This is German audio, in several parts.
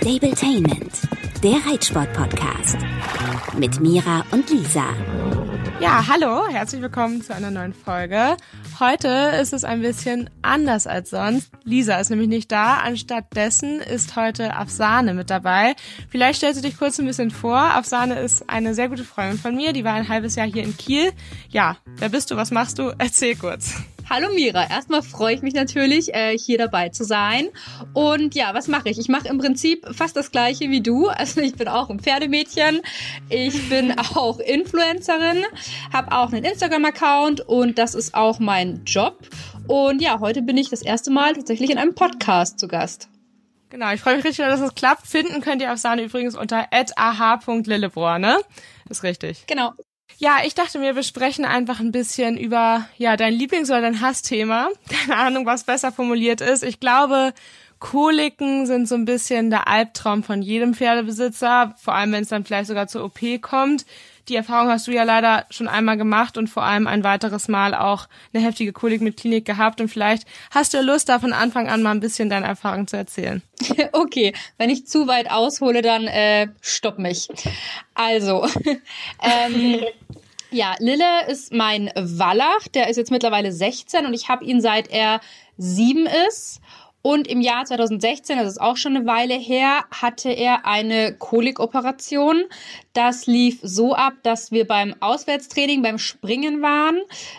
Stabletainment, der Reitsport-Podcast. Mit Mira und Lisa. Ja, hallo, herzlich willkommen zu einer neuen Folge. Heute ist es ein bisschen anders als sonst. Lisa ist nämlich nicht da. Anstattdessen ist heute Afsane mit dabei. Vielleicht stellst du dich kurz ein bisschen vor. Afsane ist eine sehr gute Freundin von mir. Die war ein halbes Jahr hier in Kiel. Ja, wer bist du? Was machst du? Erzähl kurz. Hallo Mira, erstmal freue ich mich natürlich, äh, hier dabei zu sein. Und ja, was mache ich? Ich mache im Prinzip fast das gleiche wie du. Also ich bin auch ein Pferdemädchen, ich bin auch Influencerin, habe auch einen Instagram-Account und das ist auch mein Job. Und ja, heute bin ich das erste Mal tatsächlich in einem Podcast zu Gast. Genau, ich freue mich richtig, dass es klappt. Finden könnt ihr auf Sahne übrigens unter ah.lillebrohr, ne? ist richtig. Genau. Ja, ich dachte, wir besprechen einfach ein bisschen über ja dein Lieblings- oder dein Hassthema. Keine Ahnung, was besser formuliert ist. Ich glaube, Koliken sind so ein bisschen der Albtraum von jedem Pferdebesitzer, vor allem wenn es dann vielleicht sogar zur OP kommt. Die Erfahrung hast du ja leider schon einmal gemacht und vor allem ein weiteres Mal auch eine heftige Kolik mit Klinik gehabt und vielleicht hast du ja Lust, da von Anfang an mal ein bisschen deine Erfahrung zu erzählen. Okay, wenn ich zu weit aushole, dann äh, stopp mich. Also, ähm, ja, Lille ist mein Wallach, der ist jetzt mittlerweile 16 und ich habe ihn seit er sieben ist. Und im Jahr 2016, das ist auch schon eine Weile her, hatte er eine Kolikoperation. Das lief so ab, dass wir beim Auswärtstraining, beim Springen waren.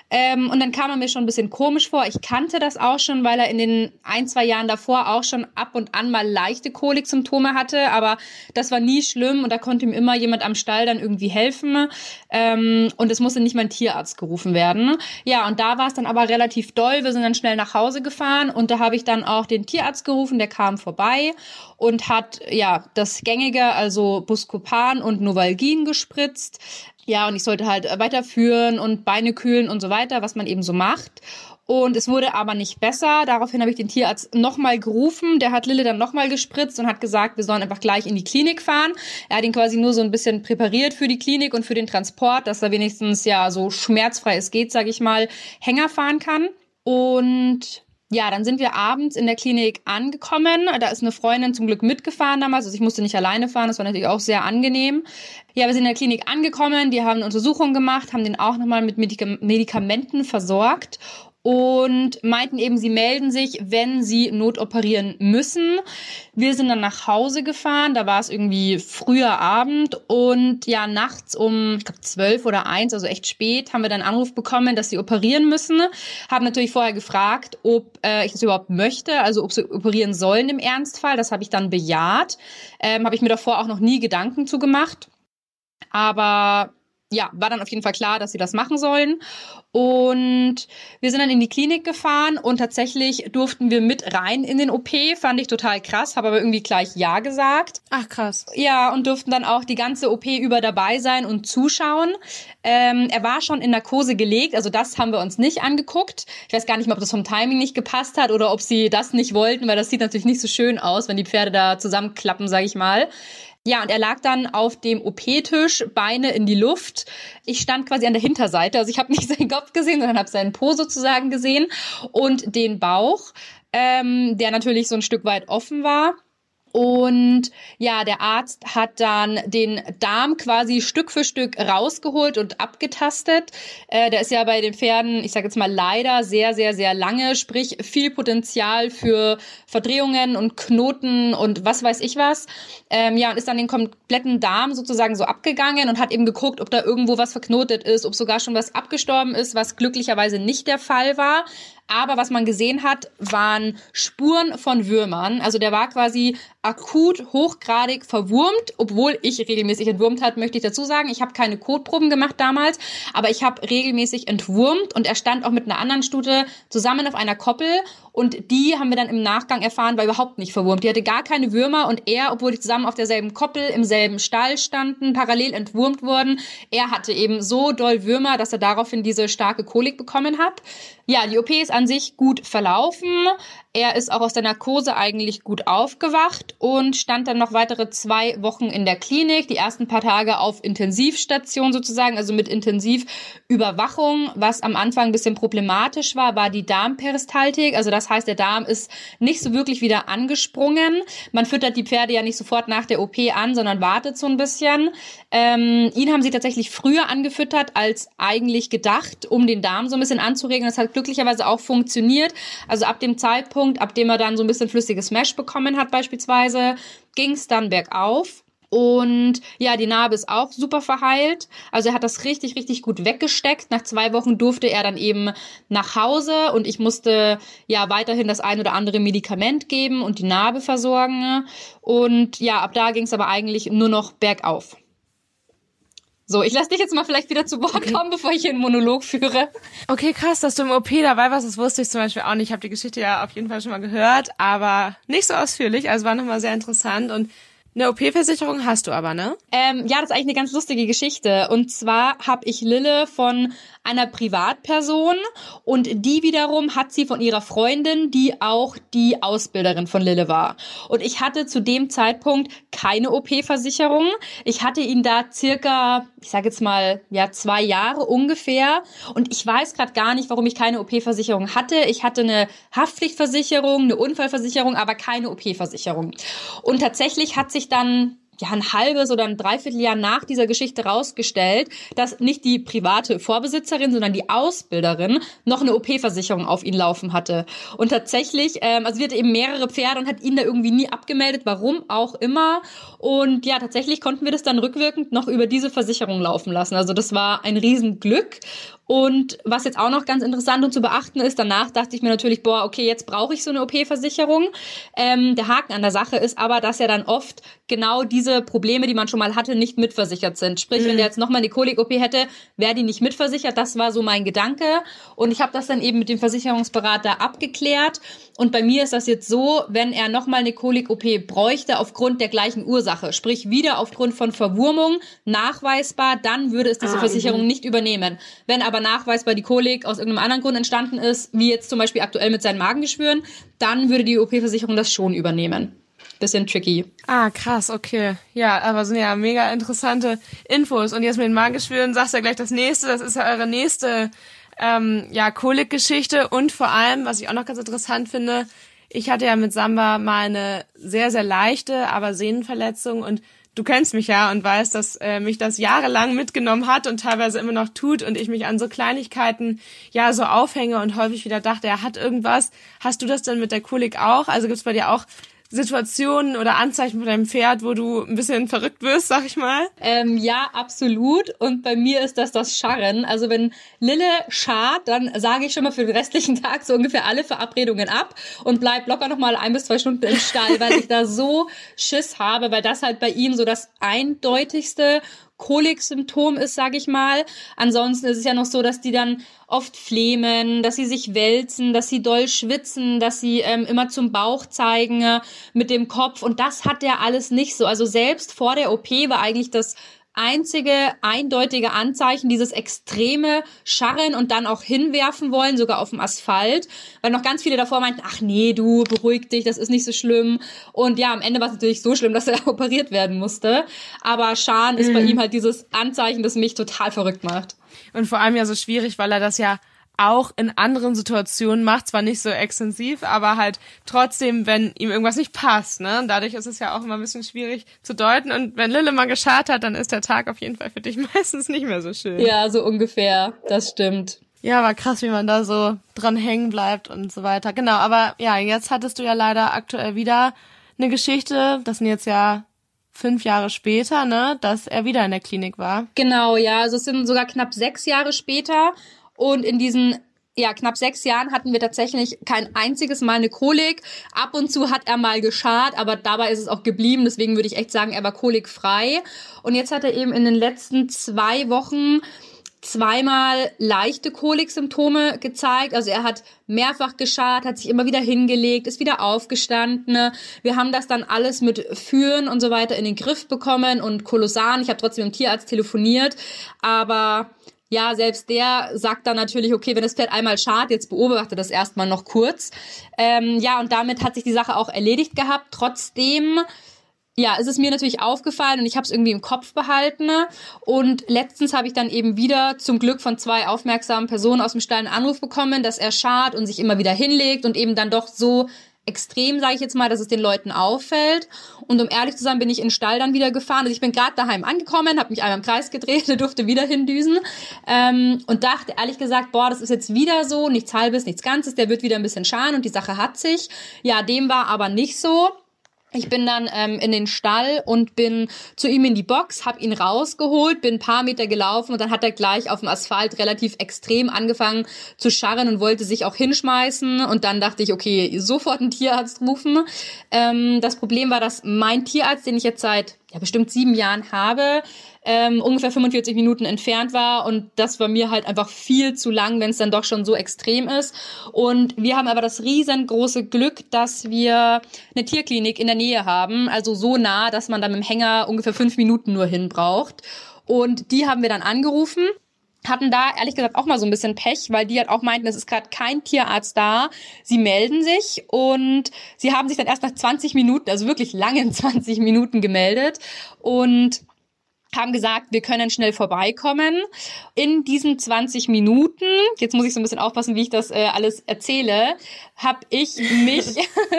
Ähm, und dann kam er mir schon ein bisschen komisch vor. Ich kannte das auch schon, weil er in den ein, zwei Jahren davor auch schon ab und an mal leichte Koliksymptome hatte. Aber das war nie schlimm und da konnte ihm immer jemand am Stall dann irgendwie helfen. Ähm, und es musste nicht mal ein Tierarzt gerufen werden. Ja, und da war es dann aber relativ doll. Wir sind dann schnell nach Hause gefahren und da habe ich dann auch den Tierarzt gerufen, der kam vorbei und hat ja das gängige, also Buscopan und Novalgin gespritzt. Ja, und ich sollte halt weiterführen und Beine kühlen und so weiter, was man eben so macht. Und es wurde aber nicht besser. Daraufhin habe ich den Tierarzt nochmal gerufen. Der hat Lille dann nochmal gespritzt und hat gesagt, wir sollen einfach gleich in die Klinik fahren. Er hat ihn quasi nur so ein bisschen präpariert für die Klinik und für den Transport, dass er wenigstens ja so schmerzfrei es geht, sage ich mal, Hänger fahren kann. Und ja, dann sind wir abends in der Klinik angekommen. Da ist eine Freundin zum Glück mitgefahren damals. Also ich musste nicht alleine fahren. Das war natürlich auch sehr angenehm. Ja, wir sind in der Klinik angekommen. Die haben eine Untersuchung gemacht, haben den auch nochmal mit Medikamenten versorgt und meinten eben, sie melden sich, wenn sie notoperieren müssen. Wir sind dann nach Hause gefahren, da war es irgendwie früher Abend und ja, nachts um, ich glaube, zwölf oder eins, also echt spät, haben wir dann Anruf bekommen, dass sie operieren müssen. Haben natürlich vorher gefragt, ob äh, ich das überhaupt möchte, also ob sie operieren sollen im Ernstfall. Das habe ich dann bejaht. Ähm, habe ich mir davor auch noch nie Gedanken zu gemacht. Aber ja, war dann auf jeden Fall klar, dass sie das machen sollen. Und wir sind dann in die Klinik gefahren und tatsächlich durften wir mit rein in den OP. Fand ich total krass, habe aber irgendwie gleich Ja gesagt. Ach krass. Ja, und durften dann auch die ganze OP über dabei sein und zuschauen. Ähm, er war schon in Narkose gelegt, also das haben wir uns nicht angeguckt. Ich weiß gar nicht mehr, ob das vom Timing nicht gepasst hat oder ob sie das nicht wollten, weil das sieht natürlich nicht so schön aus, wenn die Pferde da zusammenklappen, sage ich mal. Ja, und er lag dann auf dem OP-Tisch, Beine in die Luft. Ich stand quasi an der Hinterseite, also ich habe nicht seinen Kopf gesehen, sondern habe seinen Po sozusagen gesehen und den Bauch, ähm, der natürlich so ein Stück weit offen war. Und ja, der Arzt hat dann den Darm quasi Stück für Stück rausgeholt und abgetastet. Äh, der ist ja bei den Pferden, ich sage jetzt mal leider, sehr, sehr, sehr lange, sprich viel Potenzial für Verdrehungen und Knoten und was weiß ich was. Ähm, ja, und ist dann den kompletten Darm sozusagen so abgegangen und hat eben geguckt, ob da irgendwo was verknotet ist, ob sogar schon was abgestorben ist, was glücklicherweise nicht der Fall war. Aber was man gesehen hat, waren Spuren von Würmern. Also der war quasi akut hochgradig verwurmt, obwohl ich regelmäßig entwurmt hat, möchte ich dazu sagen. Ich habe keine Kotproben gemacht damals, aber ich habe regelmäßig entwurmt und er stand auch mit einer anderen Stute zusammen auf einer Koppel und die haben wir dann im Nachgang erfahren, war überhaupt nicht verwurmt. Die hatte gar keine Würmer und er, obwohl die zusammen auf derselben Koppel im selben Stall standen, parallel entwurmt wurden, er hatte eben so doll Würmer, dass er daraufhin diese starke Kolik bekommen hat. Ja, die OP ist an sich gut verlaufen. Er ist auch aus der Narkose eigentlich gut aufgewacht und stand dann noch weitere zwei Wochen in der Klinik. Die ersten paar Tage auf Intensivstation sozusagen, also mit Intensivüberwachung. Was am Anfang ein bisschen problematisch war, war die Darmperistaltik. Also das heißt, der Darm ist nicht so wirklich wieder angesprungen. Man füttert die Pferde ja nicht sofort nach der OP an, sondern wartet so ein bisschen. Ähm, ihn haben sie tatsächlich früher angefüttert als eigentlich gedacht, um den Darm so ein bisschen anzuregen. Das hat glücklicherweise auch funktioniert. Also ab dem Zeitpunkt, ab dem er dann so ein bisschen flüssiges Mesh bekommen hat beispielsweise, ging es dann bergauf. Und ja, die Narbe ist auch super verheilt. Also er hat das richtig, richtig gut weggesteckt. Nach zwei Wochen durfte er dann eben nach Hause und ich musste ja weiterhin das ein oder andere Medikament geben und die Narbe versorgen. Und ja, ab da ging es aber eigentlich nur noch bergauf. So, ich lasse dich jetzt mal vielleicht wieder zu Wort okay. kommen, bevor ich hier einen Monolog führe. Okay, krass, dass du im OP dabei warst, das wusste ich zum Beispiel auch nicht. Ich habe die Geschichte ja auf jeden Fall schon mal gehört, aber nicht so ausführlich. Also war nochmal sehr interessant und eine OP-Versicherung hast du aber, ne? Ähm, ja, das ist eigentlich eine ganz lustige Geschichte. Und zwar habe ich Lille von einer Privatperson und die wiederum hat sie von ihrer Freundin, die auch die Ausbilderin von Lille war. Und ich hatte zu dem Zeitpunkt keine OP-Versicherung. Ich hatte ihn da circa, ich sage jetzt mal, ja, zwei Jahre ungefähr. Und ich weiß gerade gar nicht, warum ich keine OP-Versicherung hatte. Ich hatte eine Haftpflichtversicherung, eine Unfallversicherung, aber keine OP-Versicherung. Und tatsächlich hat sich dann ja, ein halbes oder ein Dreivierteljahr nach dieser Geschichte rausgestellt, dass nicht die private Vorbesitzerin, sondern die Ausbilderin noch eine OP-Versicherung auf ihn laufen hatte. Und tatsächlich, ähm, also sie hatte eben mehrere Pferde und hat ihn da irgendwie nie abgemeldet, warum auch immer. Und ja, tatsächlich konnten wir das dann rückwirkend noch über diese Versicherung laufen lassen. Also das war ein Riesenglück. Und was jetzt auch noch ganz interessant und zu beachten ist, danach dachte ich mir natürlich, boah, okay, jetzt brauche ich so eine OP-Versicherung. Ähm, der Haken an der Sache ist aber, dass ja dann oft genau diese Probleme, die man schon mal hatte, nicht mitversichert sind. Sprich, mhm. wenn der jetzt nochmal eine Kolik-OP hätte, wäre die nicht mitversichert. Das war so mein Gedanke. Und ich habe das dann eben mit dem Versicherungsberater abgeklärt. Und bei mir ist das jetzt so, wenn er nochmal eine Kolik-OP bräuchte aufgrund der gleichen Ursache, sprich wieder aufgrund von Verwurmung nachweisbar, dann würde es diese ah, Versicherung mhm. nicht übernehmen. Wenn aber nachweisbar die Kolik aus irgendeinem anderen Grund entstanden ist, wie jetzt zum Beispiel aktuell mit seinen Magengeschwüren, dann würde die OP-Versicherung das schon übernehmen. Bisschen tricky. Ah, krass, okay. Ja, aber sind ja mega interessante Infos. Und jetzt mit den Magengeschwüren sagst du ja gleich das nächste, das ist ja eure nächste ähm, ja, Kolik-Geschichte. Und vor allem, was ich auch noch ganz interessant finde, ich hatte ja mit Samba mal eine sehr, sehr leichte, aber Sehnenverletzung und du kennst mich ja und weißt, dass äh, mich das jahrelang mitgenommen hat und teilweise immer noch tut und ich mich an so Kleinigkeiten ja so aufhänge und häufig wieder dachte, er hat irgendwas. Hast du das denn mit der Kolik auch? Also gibt's bei dir auch Situationen oder Anzeichen von deinem Pferd, wo du ein bisschen verrückt wirst, sag ich mal? Ähm, ja, absolut. Und bei mir ist das das Scharren. Also wenn Lille scharrt, dann sage ich schon mal für den restlichen Tag so ungefähr alle Verabredungen ab und bleib locker noch mal ein bis zwei Stunden im Stall, weil ich da so Schiss habe, weil das halt bei ihm so das eindeutigste Kolik-Symptom ist, sage ich mal. Ansonsten ist es ja noch so, dass die dann oft flehmen, dass sie sich wälzen, dass sie doll schwitzen, dass sie ähm, immer zum Bauch zeigen äh, mit dem Kopf. Und das hat der alles nicht so. Also selbst vor der OP war eigentlich das einzige eindeutige Anzeichen, dieses extreme Scharren und dann auch hinwerfen wollen, sogar auf dem Asphalt, weil noch ganz viele davor meinten, ach nee, du beruhig dich, das ist nicht so schlimm. Und ja, am Ende war es natürlich so schlimm, dass er operiert werden musste. Aber Scharren mhm. ist bei mhm. ihm halt dieses Anzeichen, das mich total verrückt macht. Und vor allem ja so schwierig, weil er das ja auch in anderen Situationen macht, zwar nicht so extensiv, aber halt trotzdem, wenn ihm irgendwas nicht passt, ne? Dadurch ist es ja auch immer ein bisschen schwierig zu deuten und wenn Lille mal geschart hat, dann ist der Tag auf jeden Fall für dich meistens nicht mehr so schön. Ja, so ungefähr, das stimmt. Ja, war krass, wie man da so dran hängen bleibt und so weiter. Genau, aber ja, jetzt hattest du ja leider aktuell wieder eine Geschichte, das sind jetzt ja fünf Jahre später, ne, dass er wieder in der Klinik war. Genau, ja, also es sind sogar knapp sechs Jahre später und in diesen ja, knapp sechs Jahren hatten wir tatsächlich kein einziges Mal eine Kolik. Ab und zu hat er mal geschart, aber dabei ist es auch geblieben. Deswegen würde ich echt sagen, er war kolikfrei. Und jetzt hat er eben in den letzten zwei Wochen zweimal leichte Koliksymptome gezeigt. Also er hat mehrfach geschart, hat sich immer wieder hingelegt, ist wieder aufgestanden. Wir haben das dann alles mit Führen und so weiter in den Griff bekommen und Kolossan. Ich habe trotzdem mit dem Tierarzt telefoniert, aber ja, selbst der sagt dann natürlich, okay, wenn das Pferd einmal schart, jetzt beobachte das erstmal noch kurz. Ähm, ja, und damit hat sich die Sache auch erledigt gehabt. Trotzdem ja, es ist mir natürlich aufgefallen und ich habe es irgendwie im Kopf behalten. Und letztens habe ich dann eben wieder zum Glück von zwei aufmerksamen Personen aus dem Stall einen Anruf bekommen, dass er schart und sich immer wieder hinlegt und eben dann doch so extrem, sage ich jetzt mal, dass es den Leuten auffällt. Und um ehrlich zu sein, bin ich in den Stall dann wieder gefahren. Also ich bin gerade daheim angekommen, habe mich einmal im Kreis gedreht, durfte wieder hindüsen ähm, und dachte ehrlich gesagt, boah, das ist jetzt wieder so, nichts Halbes, nichts Ganzes, der wird wieder ein bisschen scharen und die Sache hat sich. Ja, dem war aber nicht so. Ich bin dann ähm, in den Stall und bin zu ihm in die Box, hab ihn rausgeholt, bin ein paar Meter gelaufen und dann hat er gleich auf dem Asphalt relativ extrem angefangen zu scharren und wollte sich auch hinschmeißen. Und dann dachte ich, okay, sofort einen Tierarzt rufen. Ähm, das Problem war, dass mein Tierarzt, den ich jetzt seit ja, bestimmt sieben Jahren habe, ähm, ungefähr 45 Minuten entfernt war und das war mir halt einfach viel zu lang, wenn es dann doch schon so extrem ist. Und wir haben aber das riesengroße Glück, dass wir eine Tierklinik in der Nähe haben, also so nah, dass man da mit dem Hänger ungefähr fünf Minuten nur hin braucht. Und die haben wir dann angerufen hatten da ehrlich gesagt auch mal so ein bisschen Pech, weil die halt auch meinten, es ist gerade kein Tierarzt da. Sie melden sich und sie haben sich dann erst nach 20 Minuten, also wirklich langen 20 Minuten gemeldet und haben gesagt, wir können schnell vorbeikommen. In diesen 20 Minuten, jetzt muss ich so ein bisschen aufpassen, wie ich das äh, alles erzähle, habe ich mich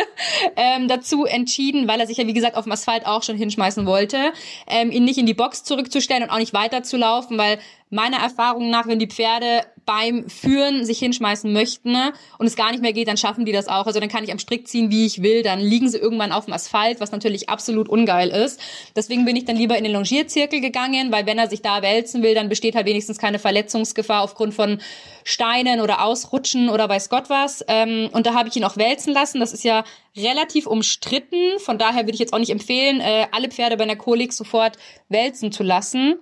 ähm, dazu entschieden, weil er sich ja wie gesagt auf dem Asphalt auch schon hinschmeißen wollte, ähm, ihn nicht in die Box zurückzustellen und auch nicht weiterzulaufen, weil meiner Erfahrung nach, wenn die Pferde beim Führen sich hinschmeißen möchten ne, und es gar nicht mehr geht, dann schaffen die das auch. Also dann kann ich am Strick ziehen, wie ich will. Dann liegen sie irgendwann auf dem Asphalt, was natürlich absolut ungeil ist. Deswegen bin ich dann lieber in den Longierzirkel gegangen, weil wenn er sich da wälzen will, dann besteht halt wenigstens keine Verletzungsgefahr aufgrund von Steinen oder Ausrutschen oder weiß Gott was. Ähm, und da habe ich ihn auch wälzen lassen. Das ist ja relativ umstritten. Von daher würde ich jetzt auch nicht empfehlen, äh, alle Pferde bei einer Kolik sofort wälzen zu lassen.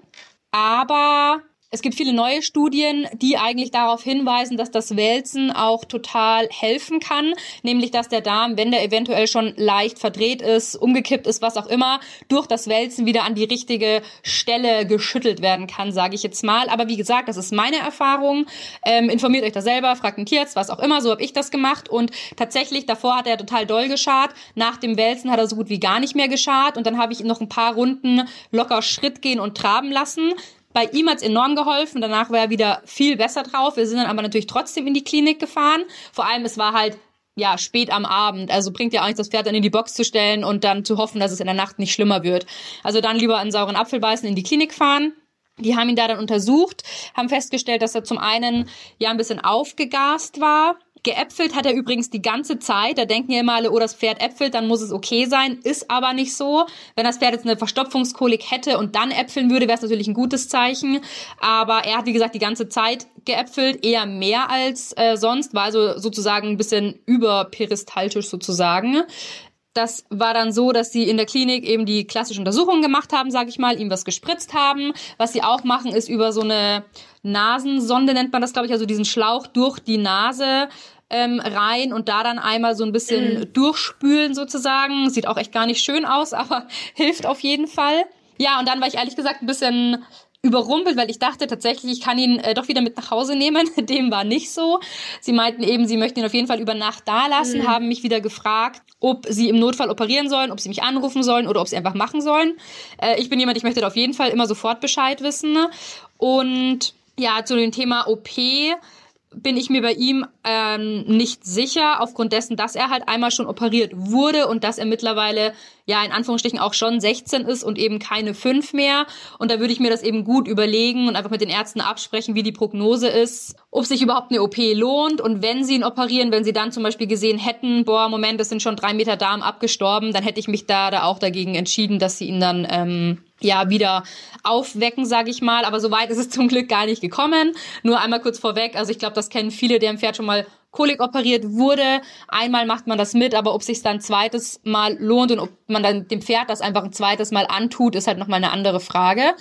Aber es gibt viele neue Studien, die eigentlich darauf hinweisen, dass das Wälzen auch total helfen kann, nämlich dass der Darm, wenn der eventuell schon leicht verdreht ist, umgekippt ist, was auch immer, durch das Wälzen wieder an die richtige Stelle geschüttelt werden kann, sage ich jetzt mal. Aber wie gesagt, das ist meine Erfahrung. Ähm, informiert euch da selber, fragt einen Tierarzt, was auch immer. So habe ich das gemacht und tatsächlich davor hat er total doll geschart. Nach dem Wälzen hat er so gut wie gar nicht mehr geschart und dann habe ich ihn noch ein paar Runden locker Schritt gehen und traben lassen bei ihm hat's enorm geholfen. Danach war er wieder viel besser drauf. Wir sind dann aber natürlich trotzdem in die Klinik gefahren. Vor allem, es war halt ja, spät am Abend. Also bringt ja auch nichts, das Pferd dann in die Box zu stellen und dann zu hoffen, dass es in der Nacht nicht schlimmer wird. Also dann lieber einen sauren Apfel beißen, in die Klinik fahren. Die haben ihn da dann untersucht, haben festgestellt, dass er zum einen ja ein bisschen aufgegast war Geäpfelt hat er übrigens die ganze Zeit. Da denken ja immer alle, oh, das Pferd äpfelt, dann muss es okay sein. Ist aber nicht so. Wenn das Pferd jetzt eine Verstopfungskolik hätte und dann äpfeln würde, wäre es natürlich ein gutes Zeichen. Aber er hat, wie gesagt, die ganze Zeit geäpfelt, eher mehr als äh, sonst, war also sozusagen ein bisschen überperistaltisch sozusagen. Das war dann so, dass sie in der Klinik eben die klassischen Untersuchungen gemacht haben, sage ich mal, ihm was gespritzt haben. Was sie auch machen, ist über so eine Nasensonde nennt man das, glaube ich, also diesen Schlauch durch die Nase ähm, rein und da dann einmal so ein bisschen mm. durchspülen sozusagen. Sieht auch echt gar nicht schön aus, aber hilft auf jeden Fall. Ja, und dann war ich ehrlich gesagt ein bisschen überrumpelt, weil ich dachte tatsächlich, ich kann ihn äh, doch wieder mit nach Hause nehmen. Dem war nicht so. Sie meinten eben, sie möchten ihn auf jeden Fall über Nacht da lassen, mhm. haben mich wieder gefragt, ob sie im Notfall operieren sollen, ob sie mich anrufen sollen oder ob sie einfach machen sollen. Äh, ich bin jemand, ich möchte da auf jeden Fall immer sofort Bescheid wissen. Und ja, zu dem Thema OP bin ich mir bei ihm ähm, nicht sicher, aufgrund dessen, dass er halt einmal schon operiert wurde und dass er mittlerweile ja in Anführungsstrichen auch schon 16 ist und eben keine 5 mehr. Und da würde ich mir das eben gut überlegen und einfach mit den Ärzten absprechen, wie die Prognose ist, ob sich überhaupt eine OP lohnt und wenn sie ihn operieren, wenn sie dann zum Beispiel gesehen hätten, boah, Moment, das sind schon drei Meter Darm abgestorben, dann hätte ich mich da, da auch dagegen entschieden, dass sie ihn dann ähm, ja wieder aufwecken, sage ich mal. Aber so weit ist es zum Glück gar nicht gekommen. Nur einmal kurz vorweg. Also ich glaube, das kennen viele, deren Pferd schon mal Kolik operiert wurde. Einmal macht man das mit, aber ob sich dann zweites Mal lohnt und ob man dann dem Pferd das einfach ein zweites Mal antut, ist halt nochmal eine andere Frage.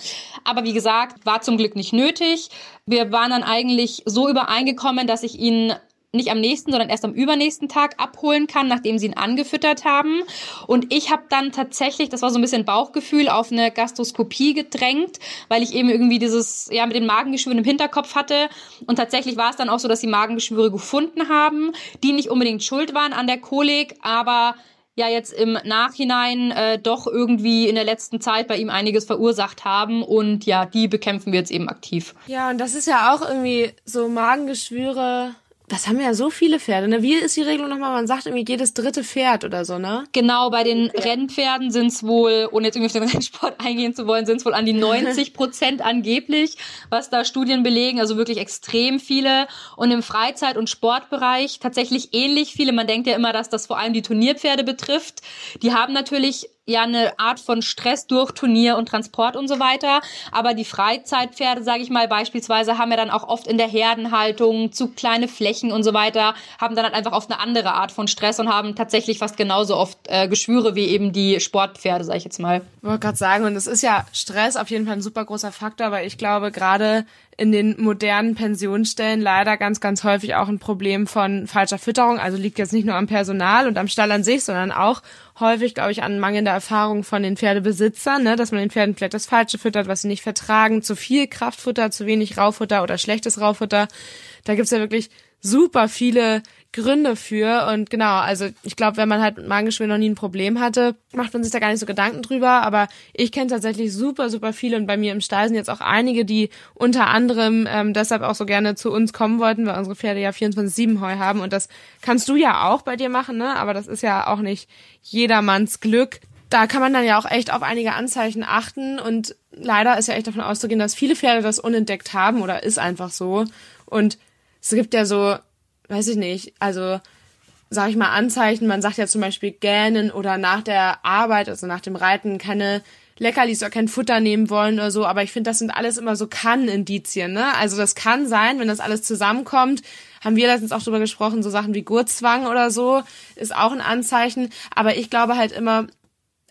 Aber wie gesagt, war zum Glück nicht nötig. Wir waren dann eigentlich so übereingekommen, dass ich ihn nicht am nächsten, sondern erst am übernächsten Tag abholen kann, nachdem sie ihn angefüttert haben. Und ich habe dann tatsächlich, das war so ein bisschen Bauchgefühl, auf eine Gastroskopie gedrängt, weil ich eben irgendwie dieses, ja, mit den Magengeschwüren im Hinterkopf hatte. Und tatsächlich war es dann auch so, dass sie Magengeschwüre gefunden haben, die nicht unbedingt schuld waren an der Kolik, aber ja jetzt im Nachhinein äh, doch irgendwie in der letzten Zeit bei ihm einiges verursacht haben und ja, die bekämpfen wir jetzt eben aktiv. Ja, und das ist ja auch irgendwie so Magengeschwüre das haben ja so viele Pferde. Ne? Wie ist die Regelung nochmal? Man sagt irgendwie jedes dritte Pferd oder so, ne? Genau, bei den Rennpferden sind es wohl, ohne jetzt irgendwie auf den Rennsport eingehen zu wollen, sind es wohl an die 90 Prozent angeblich, was da Studien belegen. Also wirklich extrem viele. Und im Freizeit- und Sportbereich tatsächlich ähnlich viele. Man denkt ja immer, dass das vor allem die Turnierpferde betrifft. Die haben natürlich ja eine Art von Stress durch Turnier und Transport und so weiter. Aber die Freizeitpferde, sage ich mal, beispielsweise haben ja dann auch oft in der Herdenhaltung zu kleine Flächen und so weiter, haben dann halt einfach oft eine andere Art von Stress und haben tatsächlich fast genauso oft äh, Geschwüre wie eben die Sportpferde, sage ich jetzt mal. Ich wollte gerade sagen, und es ist ja Stress auf jeden Fall ein super großer Faktor, aber ich glaube gerade in den modernen Pensionsstellen leider ganz, ganz häufig auch ein Problem von falscher Fütterung. Also liegt jetzt nicht nur am Personal und am Stall an sich, sondern auch häufig, glaube ich, an mangelnder Erfahrung von den Pferdebesitzern, ne? dass man den Pferden vielleicht das Falsche füttert, was sie nicht vertragen, zu viel Kraftfutter, zu wenig Raufutter oder schlechtes Raufutter. Da gibt's ja wirklich super viele Gründe für. Und genau, also ich glaube, wenn man halt mit Magengeschwür noch nie ein Problem hatte, macht man sich da gar nicht so Gedanken drüber. Aber ich kenne tatsächlich super, super viele und bei mir im Stall sind jetzt auch einige, die unter anderem ähm, deshalb auch so gerne zu uns kommen wollten, weil unsere Pferde ja 24-7 Heu haben. Und das kannst du ja auch bei dir machen, ne? Aber das ist ja auch nicht jedermanns Glück. Da kann man dann ja auch echt auf einige Anzeichen achten und leider ist ja echt davon auszugehen, dass viele Pferde das unentdeckt haben oder ist einfach so. Und es gibt ja so weiß ich nicht, also sag ich mal Anzeichen, man sagt ja zum Beispiel gähnen oder nach der Arbeit, also nach dem Reiten keine Leckerlis oder kein Futter nehmen wollen oder so, aber ich finde, das sind alles immer so Kann-Indizien, ne? Also das kann sein, wenn das alles zusammenkommt, haben wir letztens auch drüber gesprochen, so Sachen wie Gurtzwang oder so, ist auch ein Anzeichen, aber ich glaube halt immer,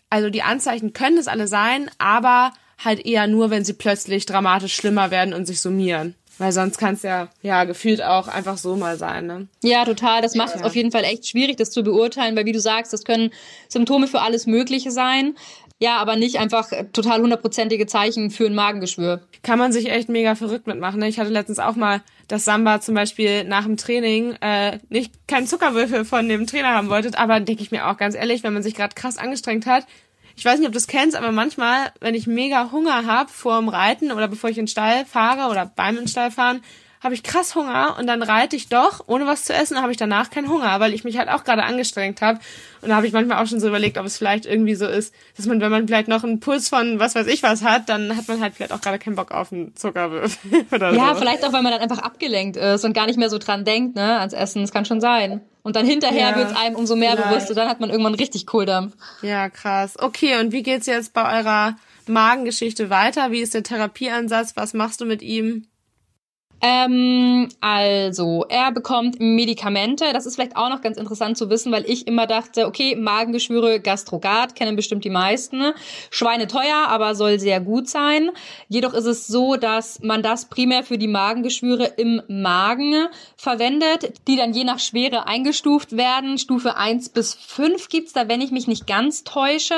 also die Anzeichen können es alle sein, aber halt eher nur, wenn sie plötzlich dramatisch schlimmer werden und sich summieren. Weil sonst kann es ja, ja, gefühlt auch einfach so mal sein, ne? Ja, total. Das macht es auf jeden Fall echt schwierig, das zu beurteilen, weil wie du sagst, das können Symptome für alles Mögliche sein. Ja, aber nicht einfach total hundertprozentige Zeichen für ein Magengeschwür. Kann man sich echt mega verrückt mitmachen. Ne? Ich hatte letztens auch mal, dass Samba zum Beispiel nach dem Training äh, nicht keinen Zuckerwürfel von dem Trainer haben wollte, aber denke ich mir auch ganz ehrlich, wenn man sich gerade krass angestrengt hat, ich weiß nicht, ob du das kennst, aber manchmal, wenn ich mega Hunger habe vor dem Reiten oder bevor ich in den Stall fahre oder beim in den Stall fahren, habe ich krass Hunger und dann reite ich doch, ohne was zu essen, habe ich danach keinen Hunger, weil ich mich halt auch gerade angestrengt habe. Und da habe ich manchmal auch schon so überlegt, ob es vielleicht irgendwie so ist, dass man, wenn man vielleicht noch einen Puls von was weiß ich was hat, dann hat man halt vielleicht auch gerade keinen Bock auf einen Zuckerwürfel oder ja, so. vielleicht auch, weil man dann einfach abgelenkt ist und gar nicht mehr so dran denkt, ne, ans Essen. Das kann schon sein. Und dann hinterher ja, wird es einem umso mehr vielleicht. bewusst und dann hat man irgendwann richtig Kohldampf. Ja, krass. Okay, und wie geht's jetzt bei eurer Magengeschichte weiter? Wie ist der Therapieansatz? Was machst du mit ihm? Ähm, also, er bekommt Medikamente. Das ist vielleicht auch noch ganz interessant zu wissen, weil ich immer dachte, okay, Magengeschwüre, Gastrogard, kennen bestimmt die meisten. Schweine teuer, aber soll sehr gut sein. Jedoch ist es so, dass man das primär für die Magengeschwüre im Magen verwendet, die dann je nach Schwere eingestuft werden. Stufe 1 bis 5 gibt's da, wenn ich mich nicht ganz täusche.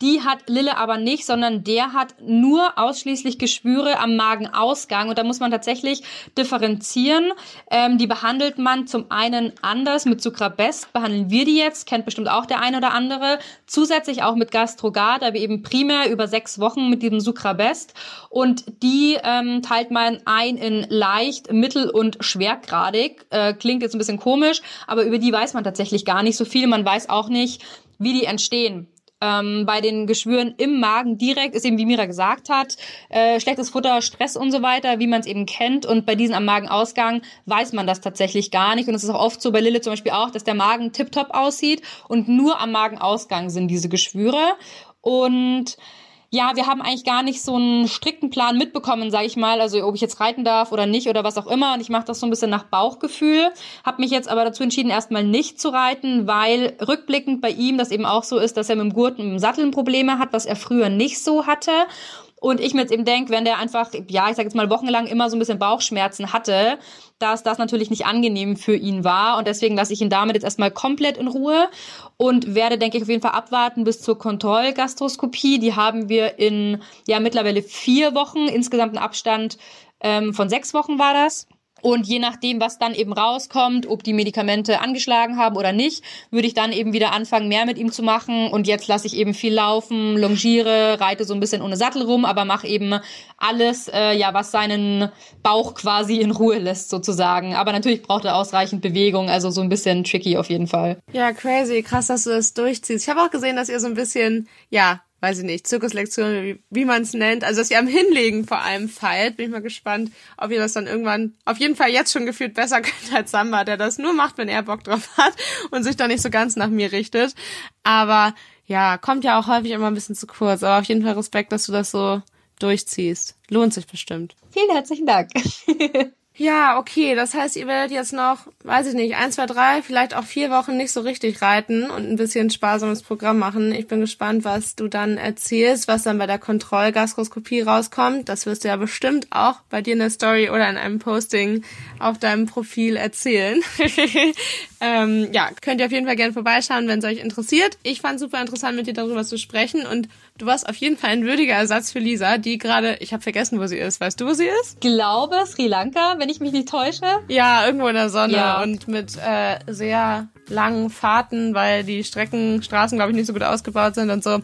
Die hat Lille aber nicht, sondern der hat nur ausschließlich Geschwüre am Magenausgang. Und da muss man tatsächlich differenzieren. Ähm, die behandelt man zum einen anders mit Sucrabest, behandeln wir die jetzt, kennt bestimmt auch der eine oder andere. Zusätzlich auch mit Gastrogard, aber eben primär über sechs Wochen mit diesem Sucrabest. Und die ähm, teilt man ein in leicht, mittel und schwergradig. Äh, klingt jetzt ein bisschen komisch, aber über die weiß man tatsächlich gar nicht so viel. Man weiß auch nicht, wie die entstehen ähm, bei den Geschwüren im Magen direkt ist eben, wie Mira gesagt hat, äh, schlechtes Futter, Stress und so weiter, wie man es eben kennt. Und bei diesen am Magenausgang weiß man das tatsächlich gar nicht. Und es ist auch oft so bei Lille zum Beispiel auch, dass der Magen tiptop aussieht und nur am Magenausgang sind diese Geschwüre. Und ja, wir haben eigentlich gar nicht so einen strikten Plan mitbekommen, sage ich mal, also ob ich jetzt reiten darf oder nicht oder was auch immer. Und ich mache das so ein bisschen nach Bauchgefühl, habe mich jetzt aber dazu entschieden, erstmal nicht zu reiten, weil rückblickend bei ihm das eben auch so ist, dass er mit dem Gurt und mit dem Satteln Probleme hat, was er früher nicht so hatte. Und ich mir jetzt eben denke, wenn der einfach, ja, ich sag jetzt mal wochenlang immer so ein bisschen Bauchschmerzen hatte, dass das natürlich nicht angenehm für ihn war. Und deswegen lasse ich ihn damit jetzt erstmal komplett in Ruhe und werde, denke ich, auf jeden Fall abwarten bis zur Kontrollgastroskopie. Die haben wir in ja mittlerweile vier Wochen, insgesamt einen Abstand ähm, von sechs Wochen war das. Und je nachdem, was dann eben rauskommt, ob die Medikamente angeschlagen haben oder nicht, würde ich dann eben wieder anfangen, mehr mit ihm zu machen. Und jetzt lasse ich eben viel laufen, longiere, reite so ein bisschen ohne Sattel rum, aber mache eben alles, äh, ja, was seinen Bauch quasi in Ruhe lässt, sozusagen. Aber natürlich braucht er ausreichend Bewegung, also so ein bisschen tricky auf jeden Fall. Ja, crazy, krass, dass du das durchziehst. Ich habe auch gesehen, dass ihr so ein bisschen, ja, weiß ich nicht, Zirkuslektionen, wie, wie man es nennt. Also, dass ihr am Hinlegen vor allem feilt. Bin ich mal gespannt, ob ihr das dann irgendwann, auf jeden Fall jetzt schon gefühlt besser könnt als Samba, der das nur macht, wenn er Bock drauf hat und sich da nicht so ganz nach mir richtet. Aber ja, kommt ja auch häufig immer ein bisschen zu kurz. Aber auf jeden Fall Respekt, dass du das so durchziehst. Lohnt sich bestimmt. Vielen herzlichen Dank. Ja, okay. Das heißt, ihr werdet jetzt noch, weiß ich nicht, ein, zwei, drei, vielleicht auch vier Wochen nicht so richtig reiten und ein bisschen sparsames Programm machen. Ich bin gespannt, was du dann erzählst, was dann bei der Kontrollgastroskopie rauskommt. Das wirst du ja bestimmt auch bei dir in der Story oder in einem Posting auf deinem Profil erzählen. ähm, ja, könnt ihr auf jeden Fall gerne vorbeischauen, wenn es euch interessiert. Ich fand super interessant, mit dir darüber zu sprechen und du warst auf jeden Fall ein würdiger Ersatz für Lisa, die gerade, ich habe vergessen, wo sie ist. Weißt du, wo sie ist? Glaube Sri Lanka, wenn ich mich nicht täusche. Ja, irgendwo in der Sonne ja. und mit äh, sehr langen Fahrten, weil die Streckenstraßen, glaube ich, nicht so gut ausgebaut sind und so.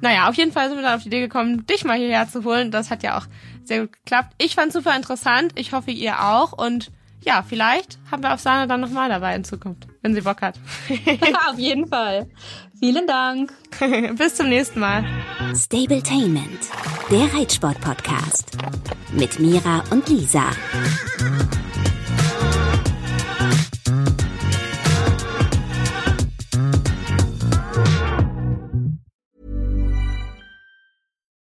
Naja, auf jeden Fall sind wir dann auf die Idee gekommen, dich mal hierher zu holen. Das hat ja auch sehr gut geklappt. Ich fand super interessant. Ich hoffe, ihr auch. Und ja, vielleicht haben wir auf Sahne dann nochmal dabei in Zukunft, wenn sie Bock hat. auf jeden Fall. Vielen Dank. Bis zum nächsten Mal. Stabletainment, der Reitsport-Podcast. Mit Mira und Lisa.